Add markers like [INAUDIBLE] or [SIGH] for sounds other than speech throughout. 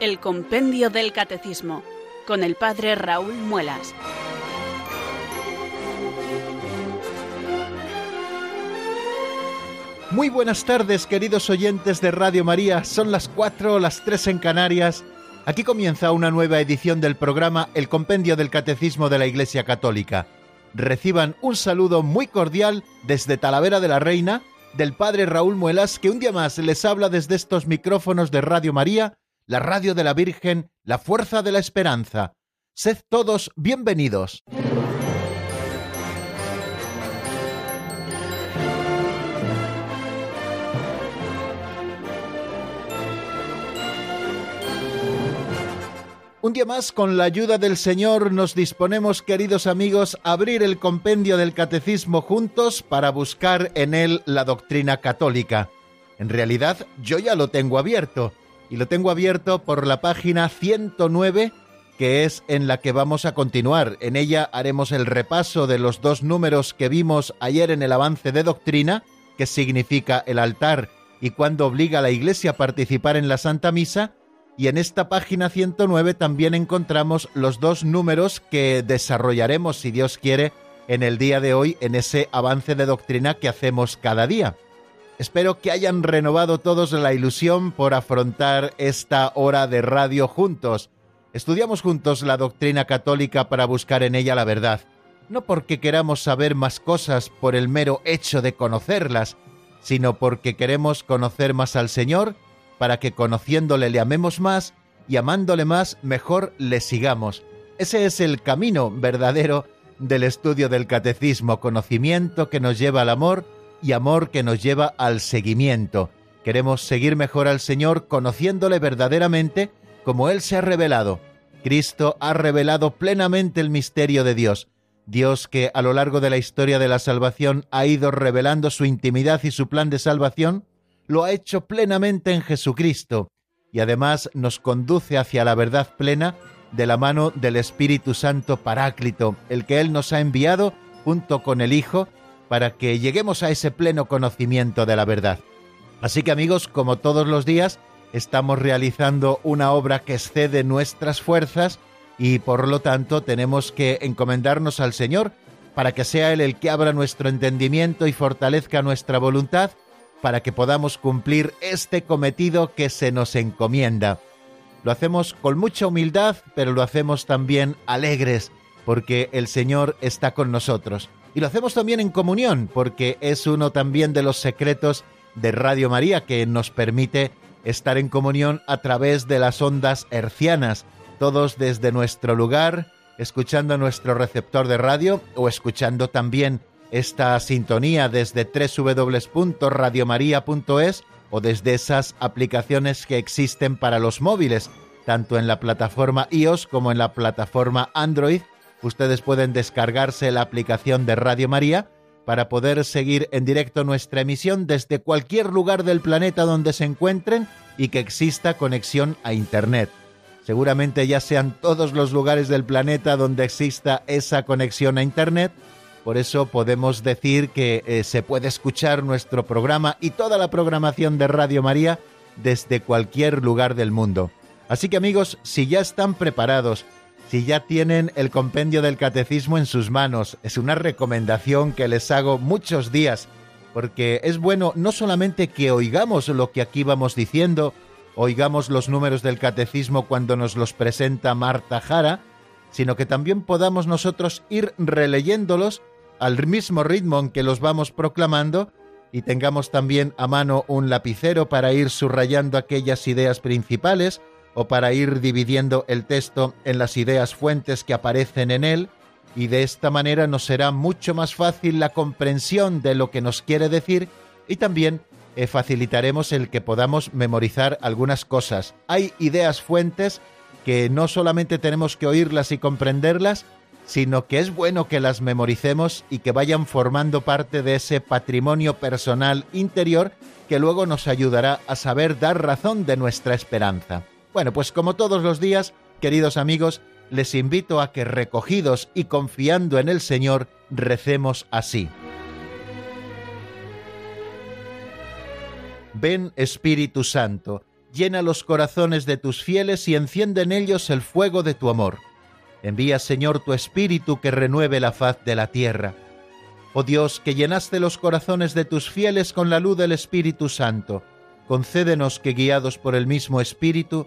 El Compendio del Catecismo con el Padre Raúl Muelas. Muy buenas tardes, queridos oyentes de Radio María. Son las 4 o las 3 en Canarias. Aquí comienza una nueva edición del programa El Compendio del Catecismo de la Iglesia Católica. Reciban un saludo muy cordial desde Talavera de la Reina del Padre Raúl Muelas, que un día más les habla desde estos micrófonos de Radio María, la radio de la Virgen, la fuerza de la esperanza. Sed todos bienvenidos. Un día más, con la ayuda del Señor, nos disponemos, queridos amigos, a abrir el compendio del Catecismo juntos para buscar en él la doctrina católica. En realidad, yo ya lo tengo abierto, y lo tengo abierto por la página 109, que es en la que vamos a continuar. En ella haremos el repaso de los dos números que vimos ayer en el avance de doctrina, que significa el altar y cuando obliga a la Iglesia a participar en la Santa Misa, y en esta página 109 también encontramos los dos números que desarrollaremos, si Dios quiere, en el día de hoy en ese avance de doctrina que hacemos cada día. Espero que hayan renovado todos la ilusión por afrontar esta hora de radio juntos. Estudiamos juntos la doctrina católica para buscar en ella la verdad, no porque queramos saber más cosas por el mero hecho de conocerlas, sino porque queremos conocer más al Señor para que conociéndole le amemos más y amándole más mejor le sigamos. Ese es el camino verdadero del estudio del catecismo, conocimiento que nos lleva al amor y amor que nos lleva al seguimiento. Queremos seguir mejor al Señor conociéndole verdaderamente como Él se ha revelado. Cristo ha revelado plenamente el misterio de Dios. Dios que a lo largo de la historia de la salvación ha ido revelando su intimidad y su plan de salvación, lo ha hecho plenamente en Jesucristo y además nos conduce hacia la verdad plena de la mano del Espíritu Santo Paráclito, el que Él nos ha enviado junto con el Hijo para que lleguemos a ese pleno conocimiento de la verdad. Así que amigos, como todos los días, estamos realizando una obra que excede nuestras fuerzas y por lo tanto tenemos que encomendarnos al Señor para que sea Él el que abra nuestro entendimiento y fortalezca nuestra voluntad para que podamos cumplir este cometido que se nos encomienda. Lo hacemos con mucha humildad, pero lo hacemos también alegres, porque el Señor está con nosotros. Y lo hacemos también en comunión, porque es uno también de los secretos de Radio María que nos permite estar en comunión a través de las ondas hercianas, todos desde nuestro lugar, escuchando nuestro receptor de radio o escuchando también esta sintonía desde www.radiomaria.es o desde esas aplicaciones que existen para los móviles, tanto en la plataforma iOS como en la plataforma Android. Ustedes pueden descargarse la aplicación de Radio María para poder seguir en directo nuestra emisión desde cualquier lugar del planeta donde se encuentren y que exista conexión a Internet. Seguramente ya sean todos los lugares del planeta donde exista esa conexión a Internet, por eso podemos decir que eh, se puede escuchar nuestro programa y toda la programación de Radio María desde cualquier lugar del mundo. Así que amigos, si ya están preparados, si ya tienen el compendio del catecismo en sus manos, es una recomendación que les hago muchos días, porque es bueno no solamente que oigamos lo que aquí vamos diciendo, oigamos los números del catecismo cuando nos los presenta Marta Jara, sino que también podamos nosotros ir releyéndolos al mismo ritmo en que los vamos proclamando y tengamos también a mano un lapicero para ir subrayando aquellas ideas principales o para ir dividiendo el texto en las ideas fuentes que aparecen en él y de esta manera nos será mucho más fácil la comprensión de lo que nos quiere decir y también eh, facilitaremos el que podamos memorizar algunas cosas. Hay ideas fuentes que no solamente tenemos que oírlas y comprenderlas, sino que es bueno que las memoricemos y que vayan formando parte de ese patrimonio personal interior que luego nos ayudará a saber dar razón de nuestra esperanza. Bueno, pues como todos los días, queridos amigos, les invito a que recogidos y confiando en el Señor, recemos así. Ven Espíritu Santo, llena los corazones de tus fieles y enciende en ellos el fuego de tu amor. Envía, Señor, tu Espíritu que renueve la faz de la tierra. Oh Dios, que llenaste los corazones de tus fieles con la luz del Espíritu Santo, concédenos que, guiados por el mismo Espíritu,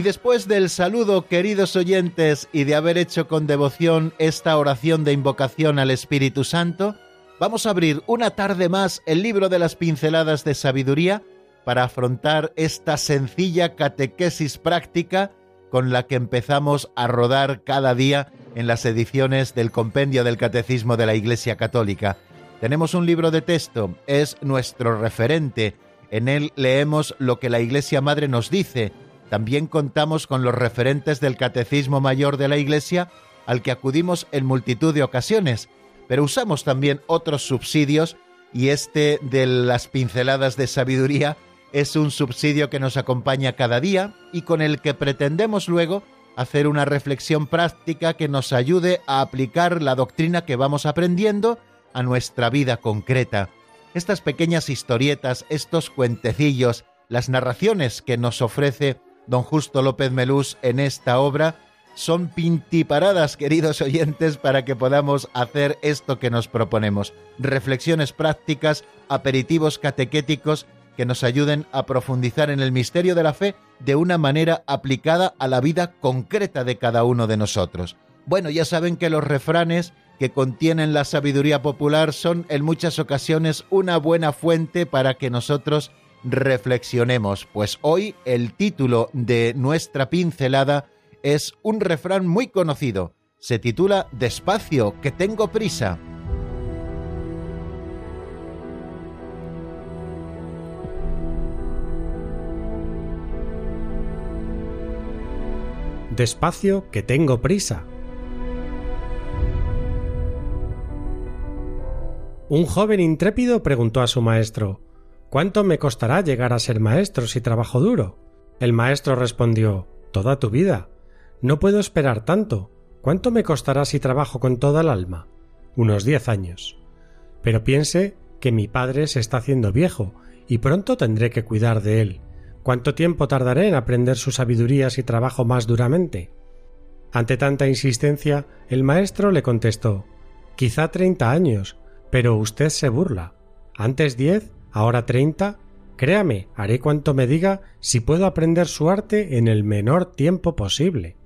Y después del saludo, queridos oyentes, y de haber hecho con devoción esta oración de invocación al Espíritu Santo, vamos a abrir una tarde más el libro de las pinceladas de sabiduría para afrontar esta sencilla catequesis práctica con la que empezamos a rodar cada día en las ediciones del Compendio del Catecismo de la Iglesia Católica. Tenemos un libro de texto, es nuestro referente. En él leemos lo que la Iglesia Madre nos dice también contamos con los referentes del Catecismo Mayor de la Iglesia, al que acudimos en multitud de ocasiones, pero usamos también otros subsidios y este de las pinceladas de sabiduría es un subsidio que nos acompaña cada día y con el que pretendemos luego hacer una reflexión práctica que nos ayude a aplicar la doctrina que vamos aprendiendo a nuestra vida concreta. Estas pequeñas historietas, estos cuentecillos, las narraciones que nos ofrece don Justo López Melús en esta obra son pintiparadas, queridos oyentes, para que podamos hacer esto que nos proponemos. Reflexiones prácticas, aperitivos catequéticos que nos ayuden a profundizar en el misterio de la fe de una manera aplicada a la vida concreta de cada uno de nosotros. Bueno, ya saben que los refranes que contienen la sabiduría popular son en muchas ocasiones una buena fuente para que nosotros reflexionemos, pues hoy el título de nuestra pincelada es un refrán muy conocido. Se titula Despacio, que tengo prisa. Despacio, que tengo prisa. Un joven intrépido preguntó a su maestro ¿Cuánto me costará llegar a ser maestro si trabajo duro? El maestro respondió Toda tu vida. No puedo esperar tanto. ¿Cuánto me costará si trabajo con toda el alma? Unos diez años. Pero piense que mi padre se está haciendo viejo y pronto tendré que cuidar de él. ¿Cuánto tiempo tardaré en aprender su sabiduría si trabajo más duramente? Ante tanta insistencia, el maestro le contestó Quizá treinta años, pero usted se burla. Antes diez ahora treinta, créame, haré cuanto me diga si puedo aprender su arte en el menor tiempo posible.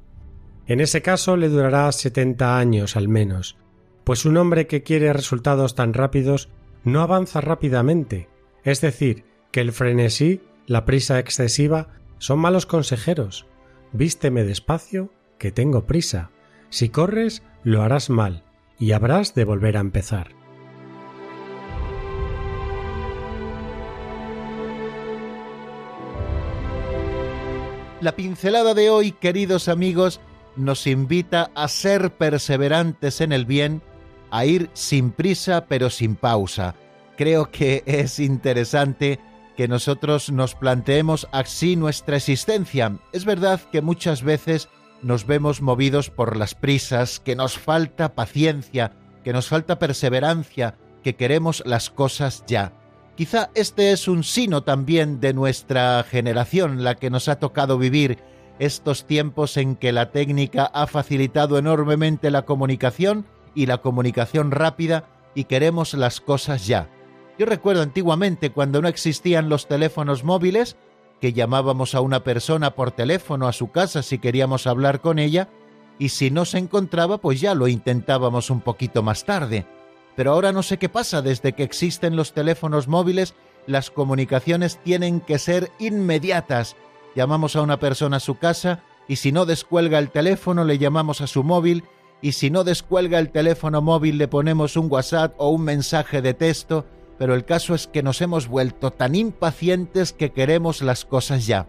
En ese caso le durará setenta años al menos, pues un hombre que quiere resultados tan rápidos no avanza rápidamente, es decir, que el frenesí, la prisa excesiva, son malos consejeros. Vísteme despacio, que tengo prisa. Si corres, lo harás mal, y habrás de volver a empezar. La pincelada de hoy, queridos amigos, nos invita a ser perseverantes en el bien, a ir sin prisa pero sin pausa. Creo que es interesante que nosotros nos planteemos así nuestra existencia. Es verdad que muchas veces nos vemos movidos por las prisas, que nos falta paciencia, que nos falta perseverancia, que queremos las cosas ya. Quizá este es un sino también de nuestra generación, la que nos ha tocado vivir estos tiempos en que la técnica ha facilitado enormemente la comunicación y la comunicación rápida y queremos las cosas ya. Yo recuerdo antiguamente cuando no existían los teléfonos móviles, que llamábamos a una persona por teléfono a su casa si queríamos hablar con ella, y si no se encontraba pues ya lo intentábamos un poquito más tarde. Pero ahora no sé qué pasa, desde que existen los teléfonos móviles, las comunicaciones tienen que ser inmediatas. Llamamos a una persona a su casa y si no descuelga el teléfono le llamamos a su móvil y si no descuelga el teléfono móvil le ponemos un WhatsApp o un mensaje de texto pero el caso es que nos hemos vuelto tan impacientes que queremos las cosas ya.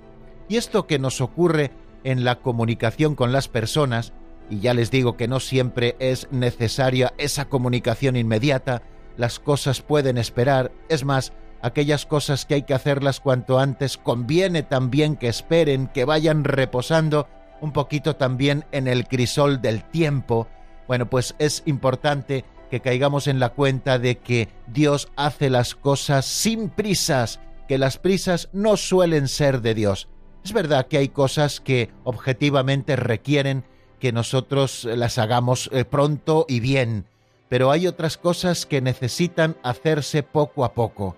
Y esto que nos ocurre en la comunicación con las personas, y ya les digo que no siempre es necesaria esa comunicación inmediata, las cosas pueden esperar, es más, aquellas cosas que hay que hacerlas cuanto antes conviene también que esperen, que vayan reposando un poquito también en el crisol del tiempo. Bueno, pues es importante que caigamos en la cuenta de que Dios hace las cosas sin prisas, que las prisas no suelen ser de Dios. Es verdad que hay cosas que objetivamente requieren que nosotros las hagamos eh, pronto y bien, pero hay otras cosas que necesitan hacerse poco a poco.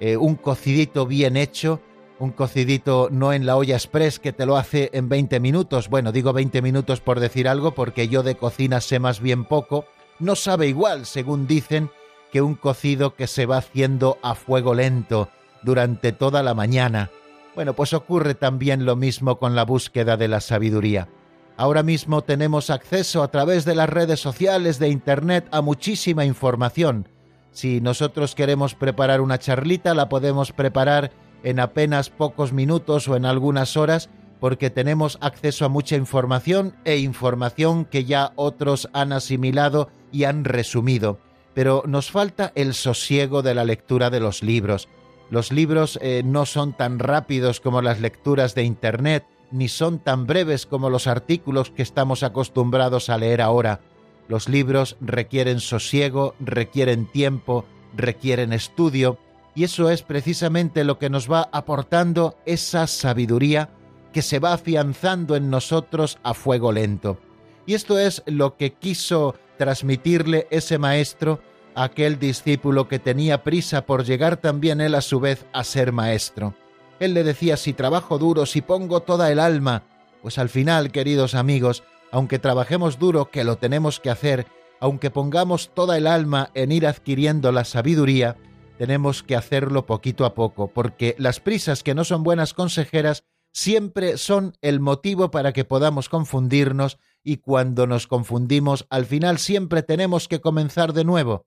Eh, un cocidito bien hecho, un cocidito no en la olla express que te lo hace en 20 minutos, bueno, digo 20 minutos por decir algo porque yo de cocina sé más bien poco, no sabe igual, según dicen, que un cocido que se va haciendo a fuego lento durante toda la mañana. Bueno, pues ocurre también lo mismo con la búsqueda de la sabiduría. Ahora mismo tenemos acceso a través de las redes sociales, de Internet, a muchísima información. Si nosotros queremos preparar una charlita, la podemos preparar en apenas pocos minutos o en algunas horas porque tenemos acceso a mucha información e información que ya otros han asimilado y han resumido. Pero nos falta el sosiego de la lectura de los libros. Los libros eh, no son tan rápidos como las lecturas de Internet, ni son tan breves como los artículos que estamos acostumbrados a leer ahora. Los libros requieren sosiego, requieren tiempo, requieren estudio, y eso es precisamente lo que nos va aportando esa sabiduría que se va afianzando en nosotros a fuego lento. Y esto es lo que quiso transmitirle ese maestro a aquel discípulo que tenía prisa por llegar también él a su vez a ser maestro. Él le decía, si trabajo duro, si pongo toda el alma, pues al final, queridos amigos, aunque trabajemos duro, que lo tenemos que hacer, aunque pongamos toda el alma en ir adquiriendo la sabiduría, tenemos que hacerlo poquito a poco, porque las prisas que no son buenas consejeras siempre son el motivo para que podamos confundirnos y cuando nos confundimos al final siempre tenemos que comenzar de nuevo.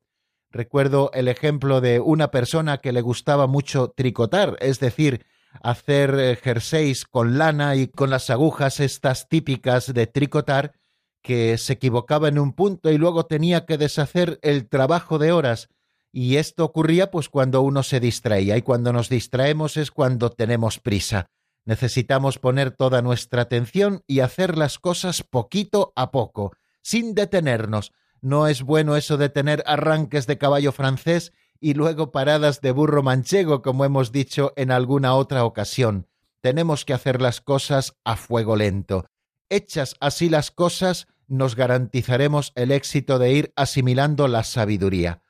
Recuerdo el ejemplo de una persona que le gustaba mucho tricotar, es decir, hacer eh, jerseys con lana y con las agujas estas típicas de tricotar, que se equivocaba en un punto y luego tenía que deshacer el trabajo de horas. Y esto ocurría pues cuando uno se distraía y cuando nos distraemos es cuando tenemos prisa. Necesitamos poner toda nuestra atención y hacer las cosas poquito a poco, sin detenernos. No es bueno eso de tener arranques de caballo francés y luego paradas de burro manchego, como hemos dicho en alguna otra ocasión. Tenemos que hacer las cosas a fuego lento. Hechas así las cosas, nos garantizaremos el éxito de ir asimilando la sabiduría.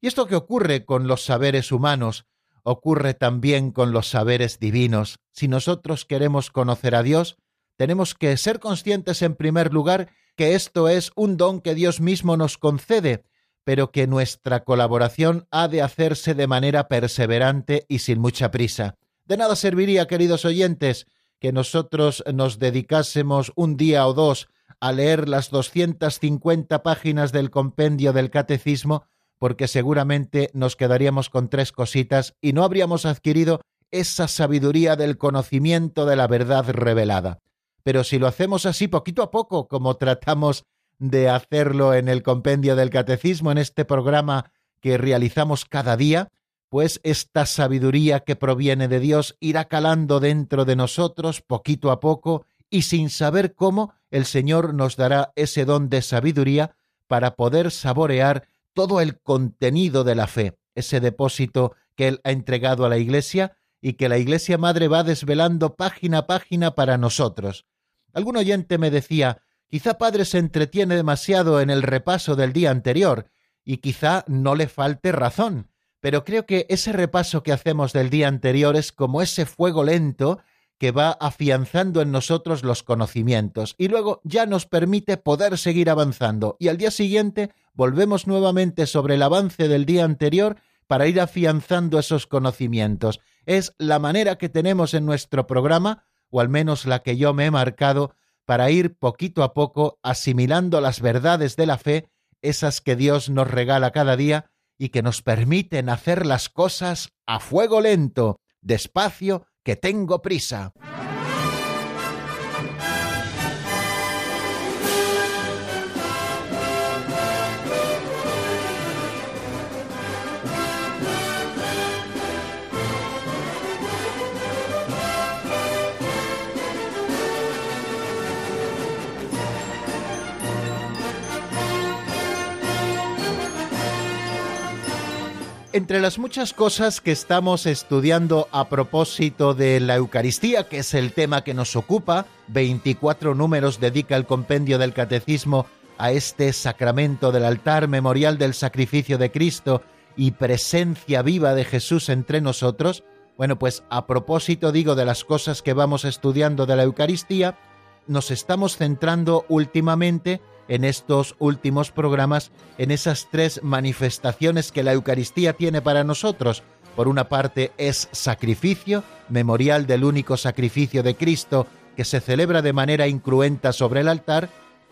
Y esto que ocurre con los saberes humanos, ocurre también con los saberes divinos. Si nosotros queremos conocer a Dios, tenemos que ser conscientes en primer lugar que esto es un don que Dios mismo nos concede, pero que nuestra colaboración ha de hacerse de manera perseverante y sin mucha prisa. De nada serviría, queridos oyentes, que nosotros nos dedicásemos un día o dos a leer las 250 páginas del compendio del catecismo, porque seguramente nos quedaríamos con tres cositas y no habríamos adquirido esa sabiduría del conocimiento de la verdad revelada. Pero si lo hacemos así poquito a poco, como tratamos de hacerlo en el compendio del catecismo, en este programa que realizamos cada día, pues esta sabiduría que proviene de Dios irá calando dentro de nosotros poquito a poco y sin saber cómo el Señor nos dará ese don de sabiduría para poder saborear todo el contenido de la fe, ese depósito que Él ha entregado a la Iglesia y que la Iglesia Madre va desvelando página a página para nosotros. Algún oyente me decía, Quizá padre se entretiene demasiado en el repaso del día anterior, y quizá no le falte razón, pero creo que ese repaso que hacemos del día anterior es como ese fuego lento que va afianzando en nosotros los conocimientos y luego ya nos permite poder seguir avanzando y al día siguiente volvemos nuevamente sobre el avance del día anterior para ir afianzando esos conocimientos. Es la manera que tenemos en nuestro programa, o al menos la que yo me he marcado, para ir poquito a poco asimilando las verdades de la fe, esas que Dios nos regala cada día y que nos permiten hacer las cosas a fuego lento, despacio, que tengo prisa. Entre las muchas cosas que estamos estudiando a propósito de la Eucaristía, que es el tema que nos ocupa, 24 números dedica el compendio del Catecismo a este sacramento del altar memorial del sacrificio de Cristo y presencia viva de Jesús entre nosotros, bueno, pues a propósito digo de las cosas que vamos estudiando de la Eucaristía, nos estamos centrando últimamente en estos últimos programas en esas tres manifestaciones que la Eucaristía tiene para nosotros. Por una parte es sacrificio, memorial del único sacrificio de Cristo que se celebra de manera incruenta sobre el altar.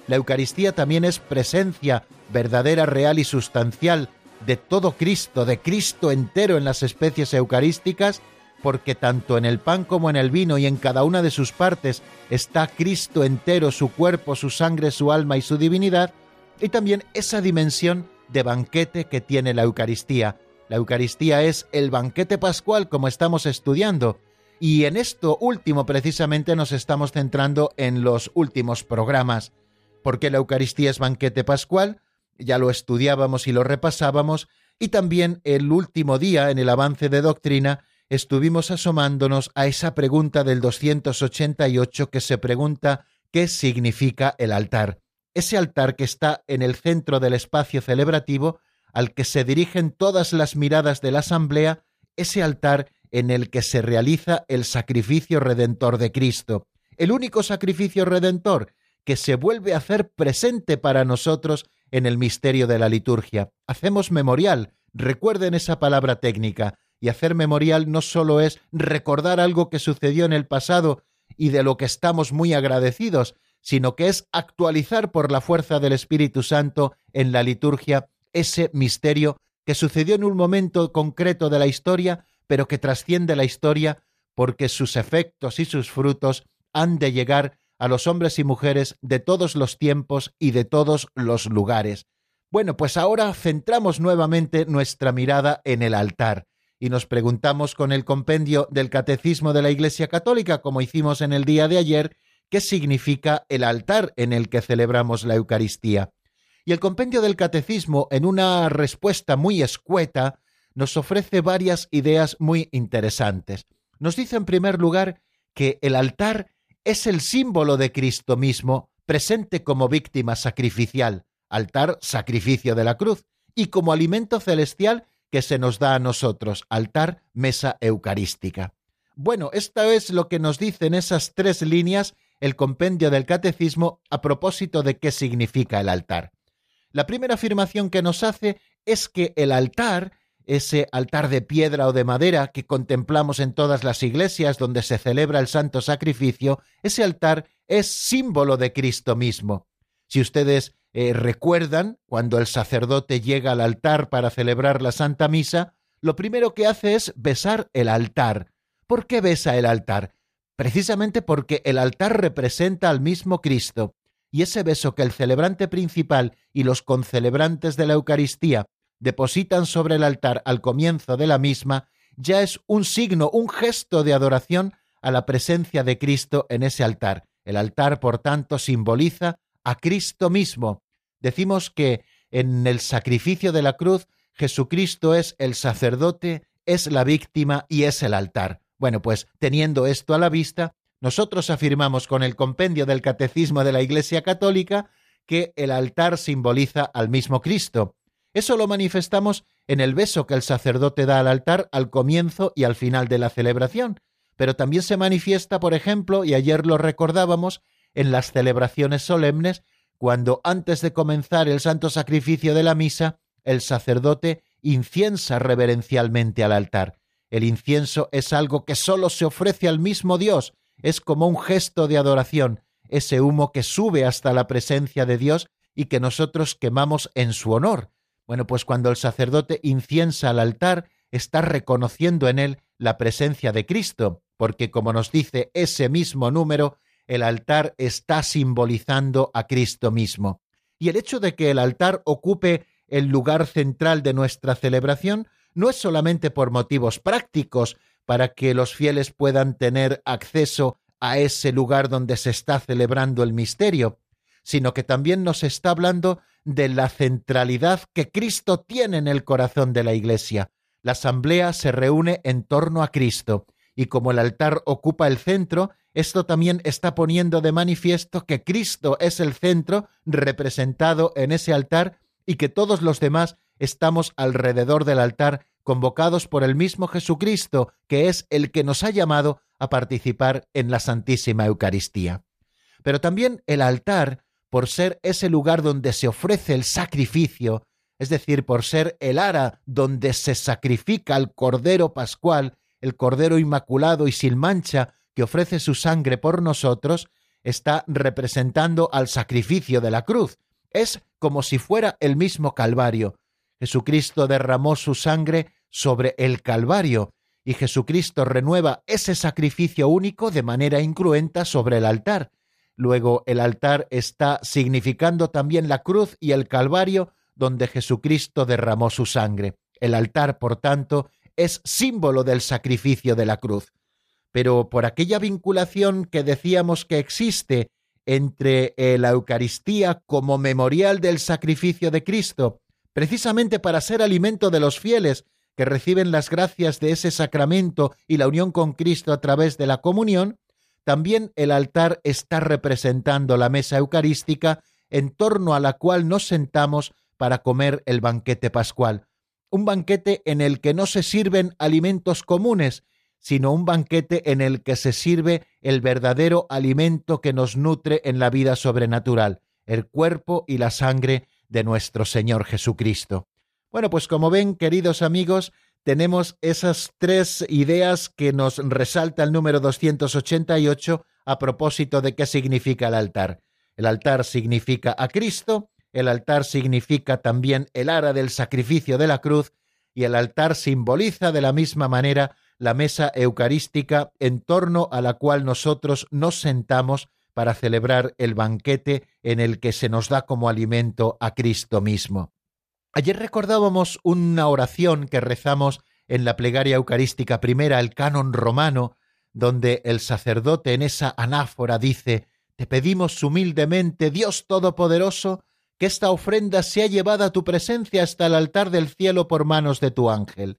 La Eucaristía también es presencia verdadera, real y sustancial de todo Cristo, de Cristo entero en las especies eucarísticas, porque tanto en el pan como en el vino y en cada una de sus partes está Cristo entero, su cuerpo, su sangre, su alma y su divinidad, y también esa dimensión de banquete que tiene la Eucaristía. La Eucaristía es el banquete pascual como estamos estudiando, y en esto último precisamente nos estamos centrando en los últimos programas. porque la Eucaristía es banquete pascual? Ya lo estudiábamos y lo repasábamos, y también el último día en el avance de doctrina estuvimos asomándonos a esa pregunta del 288 que se pregunta ¿qué significa el altar? Ese altar que está en el centro del espacio celebrativo al que se dirigen todas las miradas de la asamblea, ese altar en el que se realiza el sacrificio redentor de Cristo, el único sacrificio redentor que se vuelve a hacer presente para nosotros en el misterio de la liturgia. Hacemos memorial, recuerden esa palabra técnica, y hacer memorial no solo es recordar algo que sucedió en el pasado y de lo que estamos muy agradecidos, sino que es actualizar por la fuerza del Espíritu Santo en la liturgia ese misterio que sucedió en un momento concreto de la historia, pero que trasciende la historia porque sus efectos y sus frutos han de llegar a los hombres y mujeres de todos los tiempos y de todos los lugares. Bueno, pues ahora centramos nuevamente nuestra mirada en el altar y nos preguntamos con el compendio del Catecismo de la Iglesia Católica, como hicimos en el día de ayer, qué significa el altar en el que celebramos la Eucaristía. Y el compendio del Catecismo, en una respuesta muy escueta, nos ofrece varias ideas muy interesantes. Nos dice en primer lugar que el altar es el símbolo de Cristo mismo, presente como víctima sacrificial, altar sacrificio de la cruz, y como alimento celestial que se nos da a nosotros, altar, mesa eucarística. Bueno, esto es lo que nos dicen esas tres líneas el compendio del catecismo a propósito de qué significa el altar. La primera afirmación que nos hace es que el altar, ese altar de piedra o de madera que contemplamos en todas las iglesias donde se celebra el santo sacrificio, ese altar es símbolo de Cristo mismo. Si ustedes eh, recuerdan, cuando el sacerdote llega al altar para celebrar la Santa Misa, lo primero que hace es besar el altar. ¿Por qué besa el altar? Precisamente porque el altar representa al mismo Cristo, y ese beso que el celebrante principal y los concelebrantes de la Eucaristía depositan sobre el altar al comienzo de la misma, ya es un signo, un gesto de adoración a la presencia de Cristo en ese altar. El altar, por tanto, simboliza a Cristo mismo, Decimos que en el sacrificio de la cruz Jesucristo es el sacerdote, es la víctima y es el altar. Bueno, pues teniendo esto a la vista, nosotros afirmamos con el compendio del Catecismo de la Iglesia Católica que el altar simboliza al mismo Cristo. Eso lo manifestamos en el beso que el sacerdote da al altar al comienzo y al final de la celebración, pero también se manifiesta, por ejemplo, y ayer lo recordábamos, en las celebraciones solemnes cuando antes de comenzar el santo sacrificio de la misa, el sacerdote inciensa reverencialmente al altar. El incienso es algo que sólo se ofrece al mismo Dios, es como un gesto de adoración, ese humo que sube hasta la presencia de Dios y que nosotros quemamos en su honor. Bueno, pues cuando el sacerdote inciensa al altar, está reconociendo en él la presencia de Cristo, porque como nos dice ese mismo número, el altar está simbolizando a Cristo mismo. Y el hecho de que el altar ocupe el lugar central de nuestra celebración no es solamente por motivos prácticos, para que los fieles puedan tener acceso a ese lugar donde se está celebrando el misterio, sino que también nos está hablando de la centralidad que Cristo tiene en el corazón de la Iglesia. La asamblea se reúne en torno a Cristo, y como el altar ocupa el centro, esto también está poniendo de manifiesto que Cristo es el centro representado en ese altar y que todos los demás estamos alrededor del altar convocados por el mismo Jesucristo, que es el que nos ha llamado a participar en la Santísima Eucaristía. Pero también el altar, por ser ese lugar donde se ofrece el sacrificio, es decir, por ser el ara donde se sacrifica el Cordero Pascual, el Cordero Inmaculado y sin mancha, que ofrece su sangre por nosotros, está representando al sacrificio de la cruz. Es como si fuera el mismo Calvario. Jesucristo derramó su sangre sobre el Calvario y Jesucristo renueva ese sacrificio único de manera incruenta sobre el altar. Luego el altar está significando también la cruz y el Calvario donde Jesucristo derramó su sangre. El altar, por tanto, es símbolo del sacrificio de la cruz pero por aquella vinculación que decíamos que existe entre eh, la Eucaristía como memorial del sacrificio de Cristo, precisamente para ser alimento de los fieles que reciben las gracias de ese sacramento y la unión con Cristo a través de la comunión, también el altar está representando la mesa eucarística en torno a la cual nos sentamos para comer el banquete pascual, un banquete en el que no se sirven alimentos comunes, sino un banquete en el que se sirve el verdadero alimento que nos nutre en la vida sobrenatural, el cuerpo y la sangre de nuestro Señor Jesucristo. Bueno, pues como ven, queridos amigos, tenemos esas tres ideas que nos resalta el número 288 a propósito de qué significa el altar. El altar significa a Cristo, el altar significa también el ara del sacrificio de la cruz, y el altar simboliza de la misma manera la mesa eucarística en torno a la cual nosotros nos sentamos para celebrar el banquete en el que se nos da como alimento a Cristo mismo. Ayer recordábamos una oración que rezamos en la plegaria eucarística primera, el canon romano, donde el sacerdote en esa anáfora dice Te pedimos humildemente, Dios Todopoderoso, que esta ofrenda sea llevada a tu presencia hasta el altar del cielo por manos de tu ángel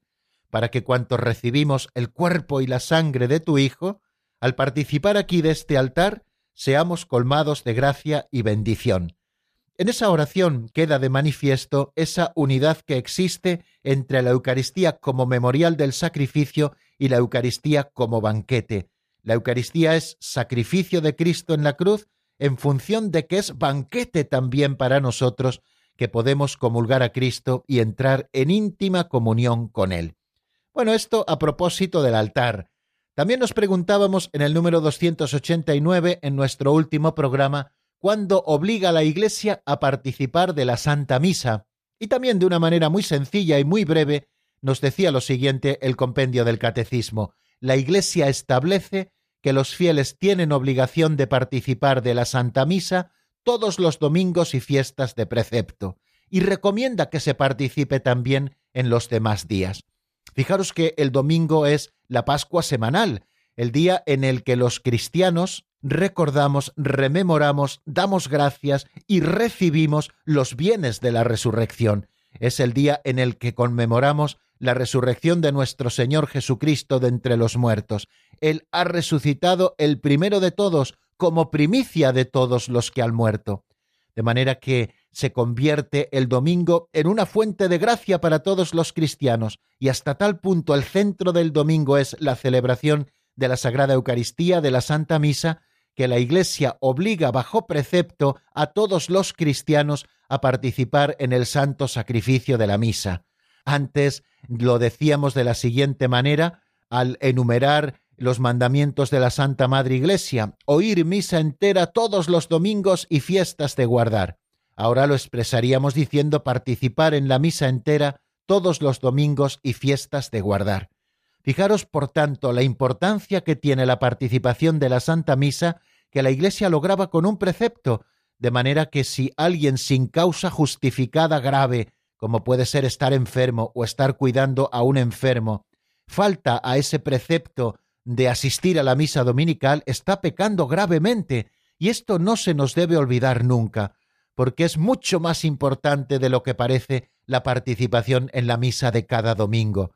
para que cuantos recibimos el cuerpo y la sangre de tu Hijo, al participar aquí de este altar, seamos colmados de gracia y bendición. En esa oración queda de manifiesto esa unidad que existe entre la Eucaristía como memorial del sacrificio y la Eucaristía como banquete. La Eucaristía es sacrificio de Cristo en la cruz en función de que es banquete también para nosotros que podemos comulgar a Cristo y entrar en íntima comunión con Él. Bueno, esto a propósito del altar. También nos preguntábamos en el número 289, en nuestro último programa, cuándo obliga a la Iglesia a participar de la Santa Misa. Y también de una manera muy sencilla y muy breve nos decía lo siguiente el compendio del Catecismo. La Iglesia establece que los fieles tienen obligación de participar de la Santa Misa todos los domingos y fiestas de precepto, y recomienda que se participe también en los demás días. Fijaros que el domingo es la Pascua semanal, el día en el que los cristianos recordamos, rememoramos, damos gracias y recibimos los bienes de la resurrección. Es el día en el que conmemoramos la resurrección de nuestro Señor Jesucristo de entre los muertos. Él ha resucitado el primero de todos, como primicia de todos los que han muerto. De manera que se convierte el domingo en una fuente de gracia para todos los cristianos y hasta tal punto el centro del domingo es la celebración de la Sagrada Eucaristía, de la Santa Misa, que la Iglesia obliga bajo precepto a todos los cristianos a participar en el santo sacrificio de la misa. Antes lo decíamos de la siguiente manera al enumerar los mandamientos de la Santa Madre Iglesia, oír misa entera todos los domingos y fiestas de guardar. Ahora lo expresaríamos diciendo participar en la misa entera todos los domingos y fiestas de guardar. Fijaros, por tanto, la importancia que tiene la participación de la Santa Misa que la Iglesia lograba con un precepto, de manera que si alguien sin causa justificada grave, como puede ser estar enfermo o estar cuidando a un enfermo, falta a ese precepto de asistir a la misa dominical, está pecando gravemente, y esto no se nos debe olvidar nunca, porque es mucho más importante de lo que parece la participación en la misa de cada domingo.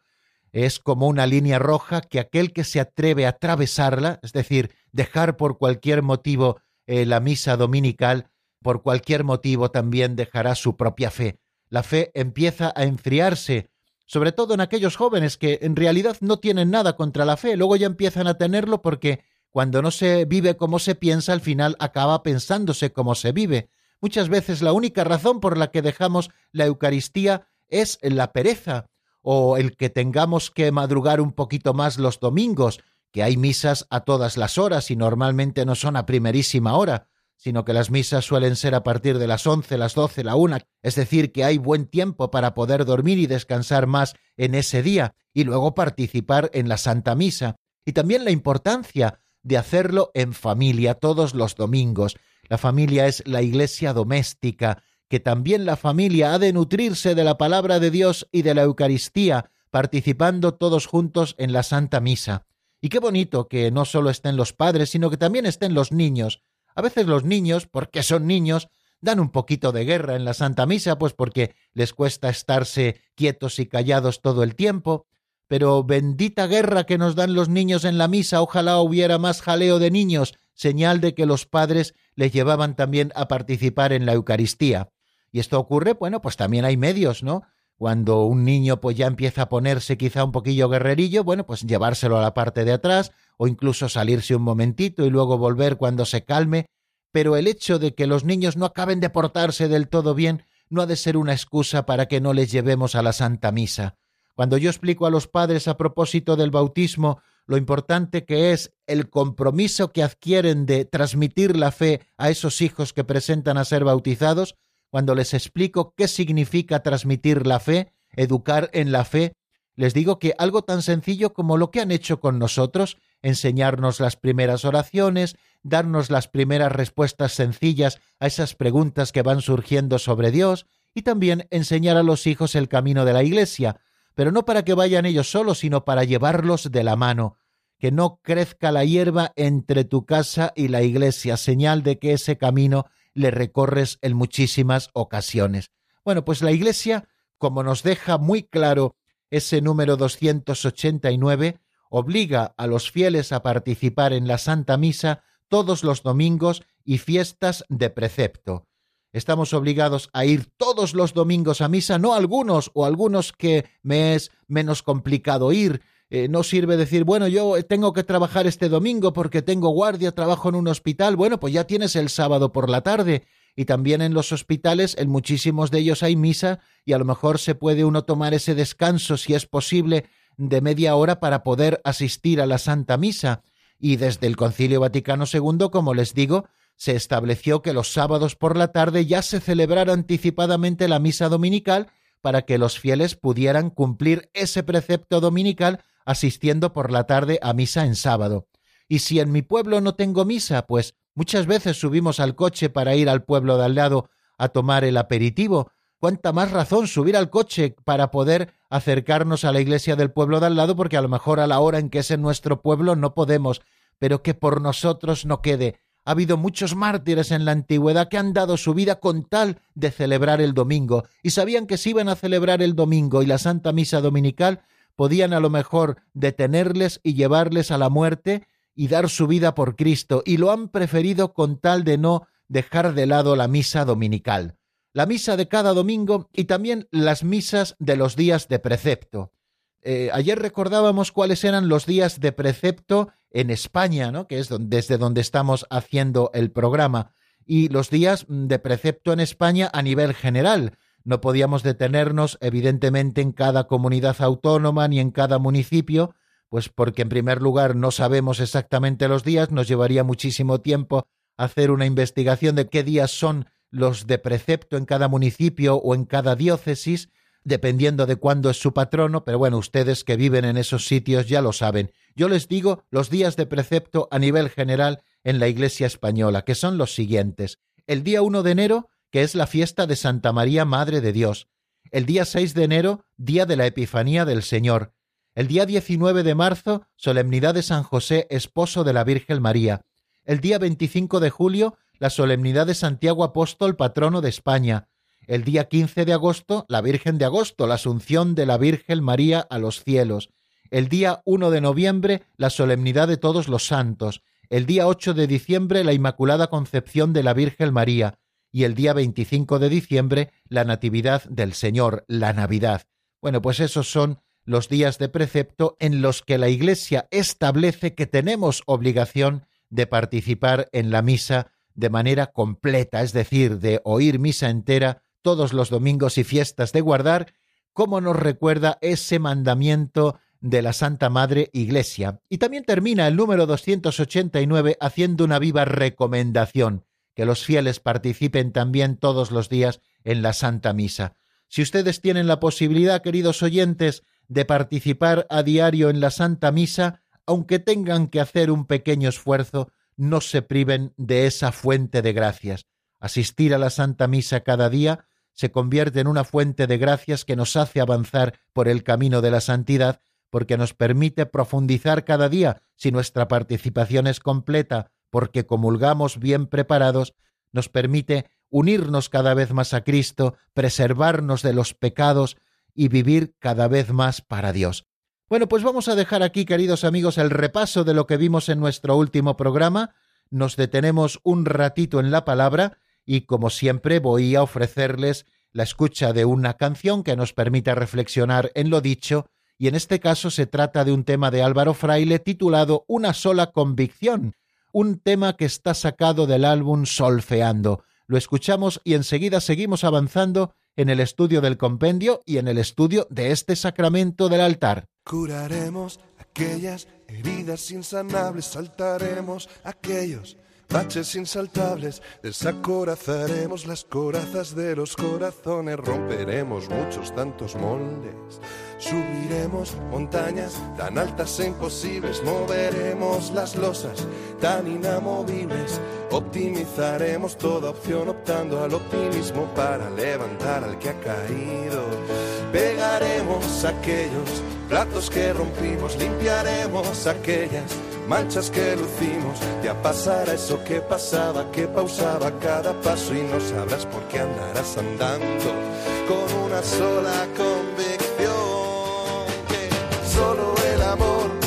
Es como una línea roja que aquel que se atreve a atravesarla, es decir, dejar por cualquier motivo eh, la misa dominical, por cualquier motivo también dejará su propia fe. La fe empieza a enfriarse, sobre todo en aquellos jóvenes que en realidad no tienen nada contra la fe, luego ya empiezan a tenerlo porque cuando no se vive como se piensa, al final acaba pensándose como se vive. Muchas veces la única razón por la que dejamos la Eucaristía es la pereza o el que tengamos que madrugar un poquito más los domingos, que hay misas a todas las horas y normalmente no son a primerísima hora, sino que las misas suelen ser a partir de las once, las doce, la una, es decir, que hay buen tiempo para poder dormir y descansar más en ese día y luego participar en la Santa Misa, y también la importancia de hacerlo en familia todos los domingos. La familia es la iglesia doméstica, que también la familia ha de nutrirse de la palabra de Dios y de la Eucaristía, participando todos juntos en la Santa Misa. Y qué bonito que no solo estén los padres, sino que también estén los niños. A veces los niños, porque son niños, dan un poquito de guerra en la Santa Misa, pues porque les cuesta estarse quietos y callados todo el tiempo, pero bendita guerra que nos dan los niños en la misa, ojalá hubiera más jaleo de niños, señal de que los padres les llevaban también a participar en la Eucaristía. Y esto ocurre, bueno, pues también hay medios, ¿no? Cuando un niño pues ya empieza a ponerse quizá un poquillo guerrerillo, bueno, pues llevárselo a la parte de atrás o incluso salirse un momentito y luego volver cuando se calme, pero el hecho de que los niños no acaben de portarse del todo bien no ha de ser una excusa para que no les llevemos a la Santa Misa. Cuando yo explico a los padres a propósito del bautismo lo importante que es el compromiso que adquieren de transmitir la fe a esos hijos que presentan a ser bautizados, cuando les explico qué significa transmitir la fe, educar en la fe, les digo que algo tan sencillo como lo que han hecho con nosotros, enseñarnos las primeras oraciones, darnos las primeras respuestas sencillas a esas preguntas que van surgiendo sobre Dios, y también enseñar a los hijos el camino de la Iglesia, pero no para que vayan ellos solos, sino para llevarlos de la mano, que no crezca la hierba entre tu casa y la Iglesia, señal de que ese camino le recorres en muchísimas ocasiones. Bueno, pues la Iglesia, como nos deja muy claro ese número 289, obliga a los fieles a participar en la Santa Misa todos los domingos y fiestas de precepto. Estamos obligados a ir todos los domingos a misa, no algunos o algunos que me es menos complicado ir. Eh, no sirve decir, bueno, yo tengo que trabajar este domingo porque tengo guardia, trabajo en un hospital. Bueno, pues ya tienes el sábado por la tarde. Y también en los hospitales, en muchísimos de ellos hay misa y a lo mejor se puede uno tomar ese descanso, si es posible, de media hora para poder asistir a la Santa Misa y desde el Concilio Vaticano II, como les digo, se estableció que los sábados por la tarde ya se celebrara anticipadamente la misa dominical para que los fieles pudieran cumplir ese precepto dominical asistiendo por la tarde a misa en sábado. Y si en mi pueblo no tengo misa, pues muchas veces subimos al coche para ir al pueblo de al lado a tomar el aperitivo, cuánta más razón subir al coche para poder acercarnos a la iglesia del pueblo de al lado, porque a lo mejor a la hora en que es en nuestro pueblo no podemos, pero que por nosotros no quede. Ha habido muchos mártires en la antigüedad que han dado su vida con tal de celebrar el domingo, y sabían que si iban a celebrar el domingo y la Santa Misa Dominical, podían a lo mejor detenerles y llevarles a la muerte y dar su vida por Cristo, y lo han preferido con tal de no dejar de lado la misa dominical la misa de cada domingo y también las misas de los días de precepto. Eh, ayer recordábamos cuáles eran los días de precepto en España, ¿no? que es desde donde estamos haciendo el programa, y los días de precepto en España a nivel general. No podíamos detenernos, evidentemente, en cada comunidad autónoma ni en cada municipio, pues porque en primer lugar no sabemos exactamente los días, nos llevaría muchísimo tiempo hacer una investigación de qué días son los de precepto en cada municipio o en cada diócesis, dependiendo de cuándo es su patrono, pero bueno, ustedes que viven en esos sitios ya lo saben. Yo les digo los días de precepto a nivel general en la Iglesia española, que son los siguientes. El día 1 de enero, que es la fiesta de Santa María Madre de Dios. El día 6 de enero, día de la Epifanía del Señor. El día 19 de marzo, solemnidad de San José, esposo de la Virgen María. El día 25 de julio, la solemnidad de Santiago Apóstol, patrono de España. El día 15 de agosto, la Virgen de Agosto, la Asunción de la Virgen María a los cielos. El día 1 de noviembre, la solemnidad de todos los santos. El día 8 de diciembre, la Inmaculada Concepción de la Virgen María. Y el día 25 de diciembre, la Natividad del Señor, la Navidad. Bueno, pues esos son los días de precepto en los que la Iglesia establece que tenemos obligación de participar en la misa de manera completa, es decir, de oír misa entera todos los domingos y fiestas de guardar, como nos recuerda ese mandamiento de la Santa Madre Iglesia. Y también termina el número 289 haciendo una viva recomendación, que los fieles participen también todos los días en la Santa Misa. Si ustedes tienen la posibilidad, queridos oyentes, de participar a diario en la Santa Misa, aunque tengan que hacer un pequeño esfuerzo, no se priven de esa fuente de gracias. Asistir a la Santa Misa cada día se convierte en una fuente de gracias que nos hace avanzar por el camino de la santidad, porque nos permite profundizar cada día, si nuestra participación es completa, porque comulgamos bien preparados, nos permite unirnos cada vez más a Cristo, preservarnos de los pecados y vivir cada vez más para Dios. Bueno, pues vamos a dejar aquí, queridos amigos, el repaso de lo que vimos en nuestro último programa. Nos detenemos un ratito en la palabra y, como siempre, voy a ofrecerles la escucha de una canción que nos permita reflexionar en lo dicho, y en este caso se trata de un tema de Álvaro Fraile titulado Una sola convicción, un tema que está sacado del álbum Solfeando. Lo escuchamos y enseguida seguimos avanzando en el estudio del compendio y en el estudio de este sacramento del altar. Curaremos aquellas heridas insanables, saltaremos aquellos baches insaltables, desacorazaremos las corazas de los corazones, romperemos muchos tantos moldes. Subiremos montañas tan altas e imposibles, moveremos las losas tan inamovibles, optimizaremos toda opción optando al optimismo para levantar al que ha caído. Pegaremos aquellos platos que rompimos, limpiaremos aquellas manchas que lucimos, ya pasará eso que pasaba, que pausaba cada paso y no sabrás por qué andarás andando con una sola convicción que solo el amor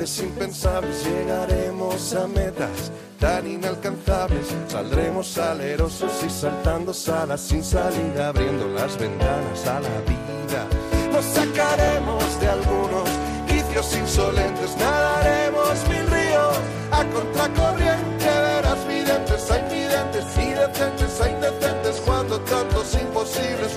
impensables, llegaremos a metas tan inalcanzables, saldremos alerosos y saltando salas sin salida, abriendo las ventanas a la vida. Nos sacaremos de algunos vicios insolentes, nadaremos mil ríos a contracorriente, verás videntes, hay videntes y decentes, hay indecentes, cuando tantos imposibles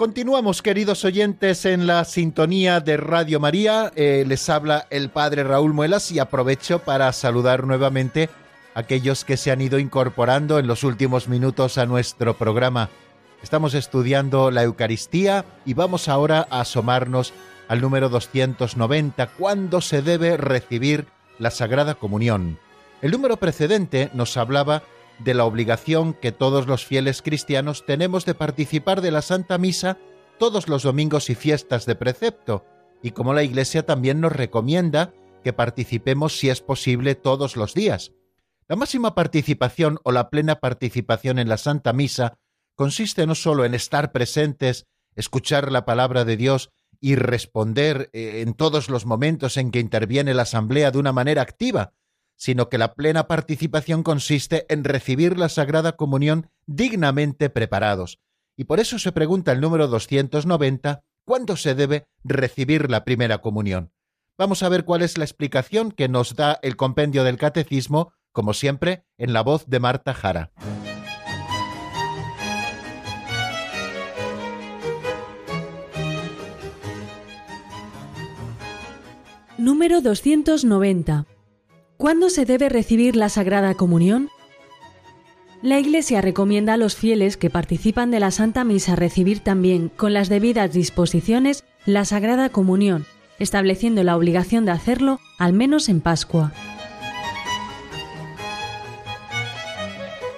Continuamos, queridos oyentes, en la sintonía de Radio María. Eh, les habla el padre Raúl Muelas y aprovecho para saludar nuevamente a aquellos que se han ido incorporando en los últimos minutos a nuestro programa. Estamos estudiando la Eucaristía y vamos ahora a asomarnos al número 290, ¿cuándo se debe recibir la Sagrada Comunión? El número precedente nos hablaba de la obligación que todos los fieles cristianos tenemos de participar de la Santa Misa todos los domingos y fiestas de precepto, y como la Iglesia también nos recomienda que participemos si es posible todos los días. La máxima participación o la plena participación en la Santa Misa consiste no solo en estar presentes, escuchar la palabra de Dios y responder eh, en todos los momentos en que interviene la Asamblea de una manera activa, sino que la plena participación consiste en recibir la Sagrada Comunión dignamente preparados. Y por eso se pregunta el número 290, ¿cuándo se debe recibir la primera comunión? Vamos a ver cuál es la explicación que nos da el compendio del Catecismo, como siempre, en la voz de Marta Jara. Número 290. ¿Cuándo se debe recibir la Sagrada Comunión? La Iglesia recomienda a los fieles que participan de la Santa Misa recibir también, con las debidas disposiciones, la Sagrada Comunión, estableciendo la obligación de hacerlo al menos en Pascua.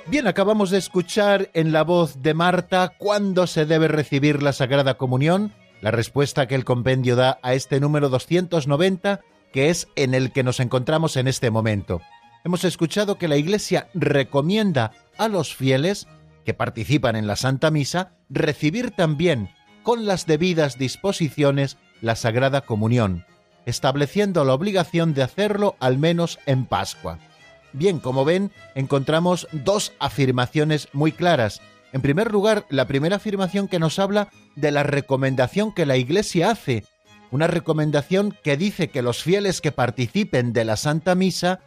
Bien, acabamos de escuchar en la voz de Marta cuándo se debe recibir la Sagrada Comunión, la respuesta que el compendio da a este número 290 que es en el que nos encontramos en este momento. Hemos escuchado que la Iglesia recomienda a los fieles que participan en la Santa Misa recibir también, con las debidas disposiciones, la Sagrada Comunión, estableciendo la obligación de hacerlo al menos en Pascua. Bien, como ven, encontramos dos afirmaciones muy claras. En primer lugar, la primera afirmación que nos habla de la recomendación que la Iglesia hace una recomendación que dice que los fieles que participen de la Santa Misa